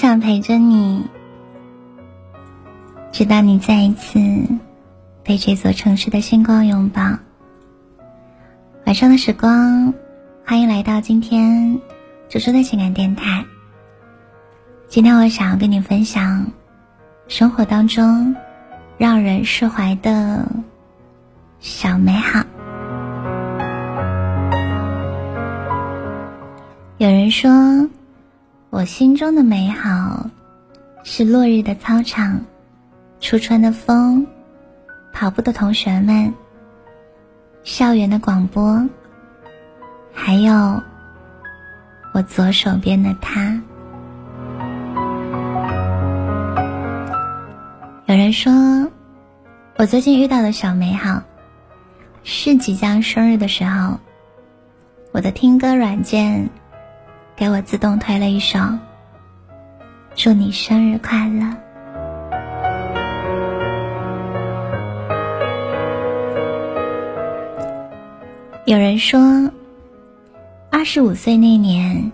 想陪着你，直到你再一次被这座城市的星光拥抱。晚上的时光，欢迎来到今天猪猪的情感电台。今天我想要跟你分享生活当中让人释怀的小美好。有人说，我心中的美好是落日的操场、初春的风、跑步的同学们、校园的广播，还有我左手边的他。有人说，我最近遇到的小美好是即将生日的时候，我的听歌软件。给我自动推了一首《祝你生日快乐》。有人说，二十五岁那年，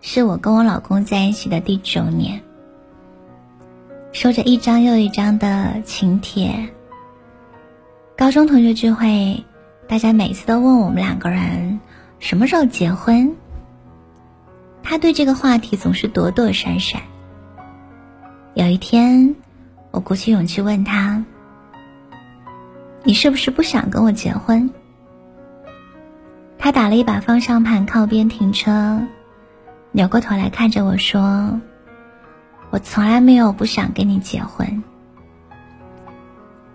是我跟我老公在一起的第九年。收着一张又一张的请帖，高中同学聚会，大家每次都问我们两个人什么时候结婚。他对这个话题总是躲躲闪闪。有一天，我鼓起勇气问他：“你是不是不想跟我结婚？”他打了一把方向盘，靠边停车，扭过头来看着我说：“我从来没有不想跟你结婚。”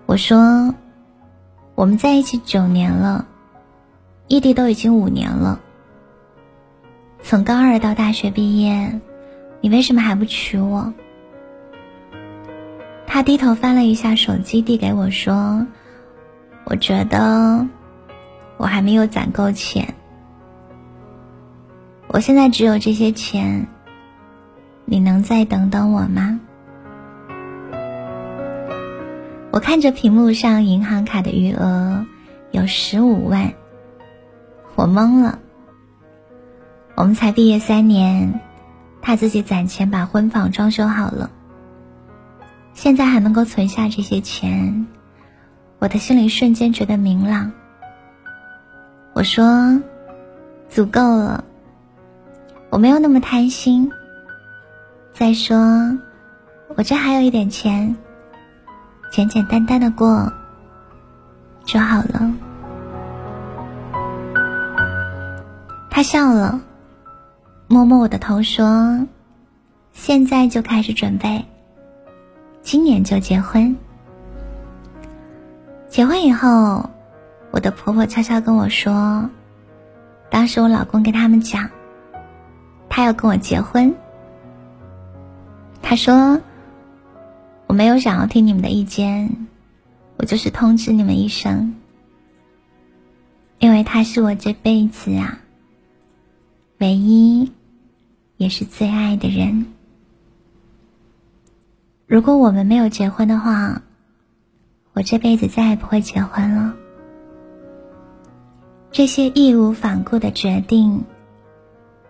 我说：“我们在一起九年了，异地都已经五年了。”从高二到大学毕业，你为什么还不娶我？他低头翻了一下手机，递给我说：“我觉得我还没有攒够钱，我现在只有这些钱，你能再等等我吗？”我看着屏幕上银行卡的余额有十五万，我懵了。才毕业三年，他自己攒钱把婚房装修好了，现在还能够存下这些钱，我的心里瞬间觉得明朗。我说，足够了，我没有那么贪心。再说，我这还有一点钱，简简单单的过就好了。他笑了。摸摸我的头说：“现在就开始准备，今年就结婚。结婚以后，我的婆婆悄悄跟我说，当时我老公跟他们讲，他要跟我结婚。他说，我没有想要听你们的意见，我就是通知你们一声，因为他是我这辈子啊，唯一。”也是最爱的人。如果我们没有结婚的话，我这辈子再也不会结婚了。这些义无反顾的决定，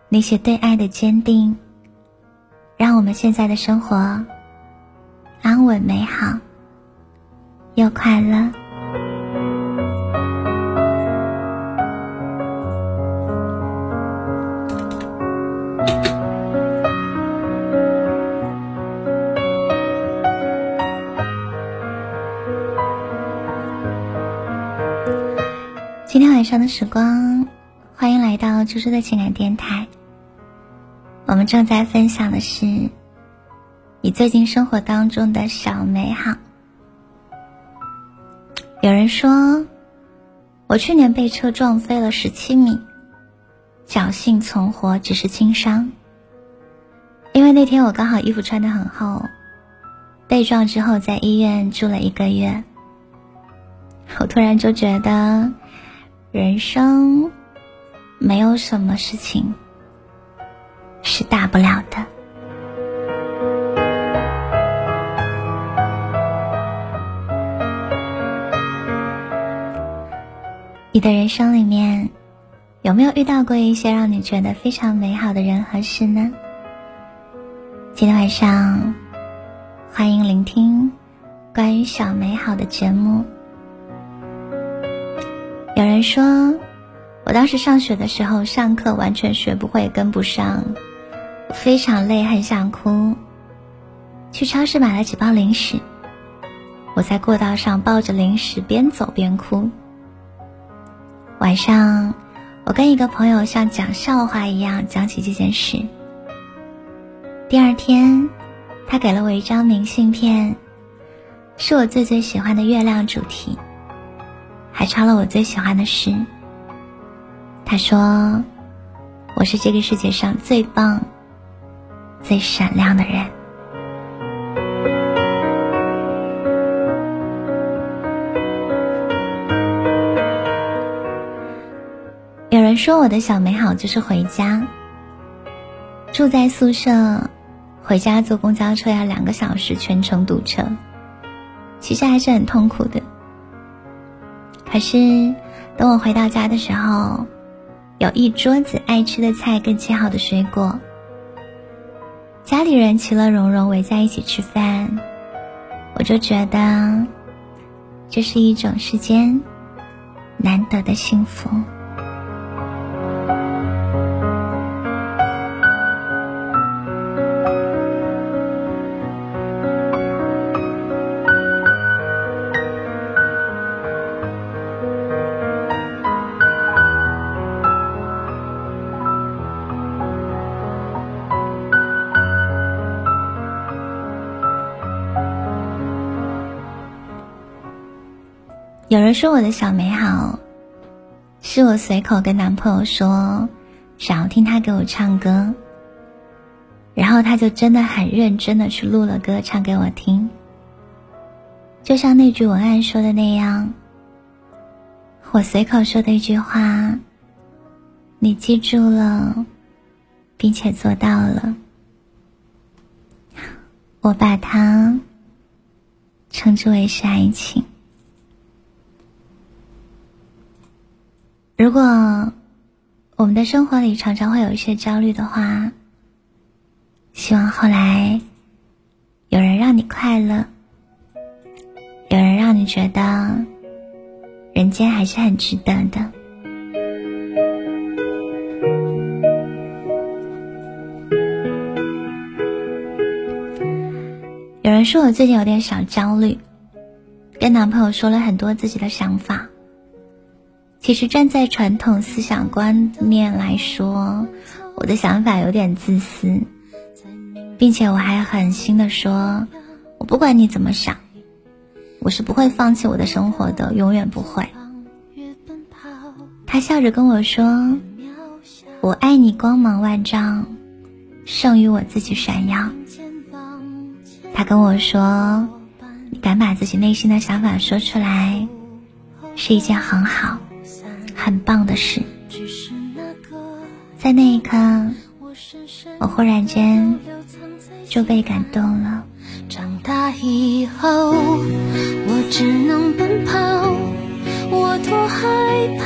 那些对爱的坚定，让我们现在的生活安稳美好又快乐。的时光，欢迎来到猪猪的情感电台。我们正在分享的是你最近生活当中的小美好。有人说，我去年被车撞飞了十七米，侥幸存活，只是轻伤。因为那天我刚好衣服穿的很厚，被撞之后在医院住了一个月。我突然就觉得。人生没有什么事情是大不了的。你的人生里面有没有遇到过一些让你觉得非常美好的人和事呢？今天晚上，欢迎聆听关于小美好的节目。有人说，我当时上学的时候，上课完全学不会，跟不上，非常累，很想哭。去超市买了几包零食，我在过道上抱着零食边走边哭。晚上，我跟一个朋友像讲笑话一样讲起这件事。第二天，他给了我一张明信片，是我最最喜欢的月亮主题，还抄了我最喜欢的诗。他说：“我是这个世界上最棒、最闪亮的人。”有人说我的小美好就是回家，住在宿舍。回家坐公交车要两个小时，全程堵车，其实还是很痛苦的。可是等我回到家的时候，有一桌子爱吃的菜跟切好的水果，家里人其乐融融围在一起吃饭，我就觉得这是一种世间难得的幸福。有人说我的小美好，是我随口跟男朋友说，想要听他给我唱歌，然后他就真的很认真的去录了歌唱给我听。就像那句文案说的那样，我随口说的一句话，你记住了，并且做到了，我把它称之为是爱情。如果我们的生活里常常会有一些焦虑的话，希望后来有人让你快乐，有人让你觉得人间还是很值得的。有人说我最近有点小焦虑，跟男朋友说了很多自己的想法。其实站在传统思想观念来说，我的想法有点自私，并且我还狠心的说，我不管你怎么想，我是不会放弃我的生活的，永远不会。他笑着跟我说：“我爱你光芒万丈，胜于我自己闪耀。”他跟我说：“你敢把自己内心的想法说出来，是一件很好。”很棒的事，在那一刻，我忽然间就被感动了。长大以后，我只能奔跑，我多害怕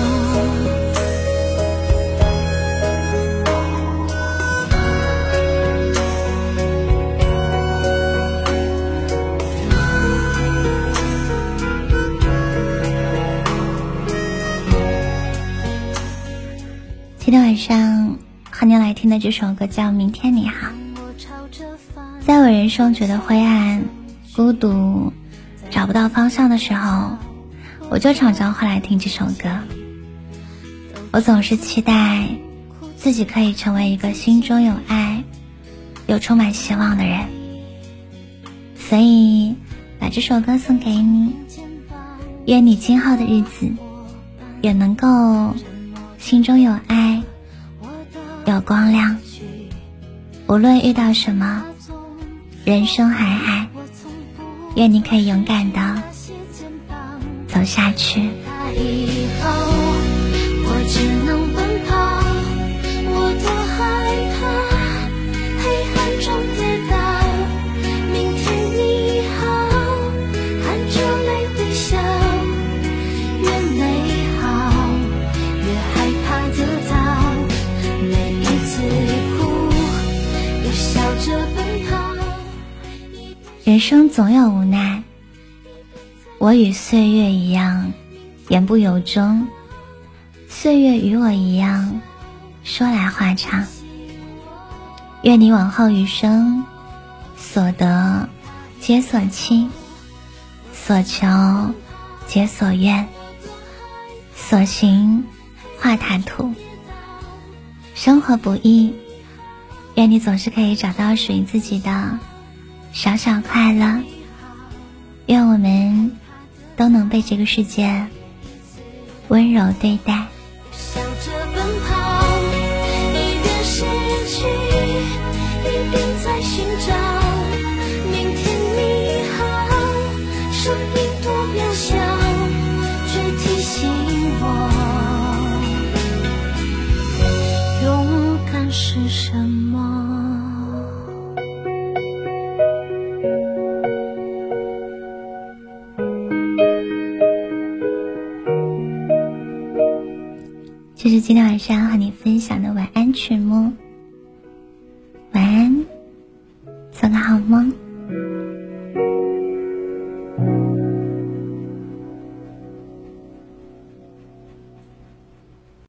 今天晚上和您来听的这首歌叫《明天你好》。在我人生觉得灰暗、孤独、找不到方向的时候，我就常常会来听这首歌。我总是期待自己可以成为一个心中有爱、又充满希望的人，所以把这首歌送给你。愿你今后的日子也能够。心中有爱，光亮。无论遇到什么，人生海海，愿你可以勇敢的走下去。生总有无奈，我与岁月一样，言不由衷；岁月与我一样，说来话长。愿你往后余生，所得皆所期，所求皆所愿，所行化坦途。生活不易，愿你总是可以找到属于自己的。小小快乐，愿我们都能被这个世界温柔对待。这是今天晚上和你分享的晚安曲目，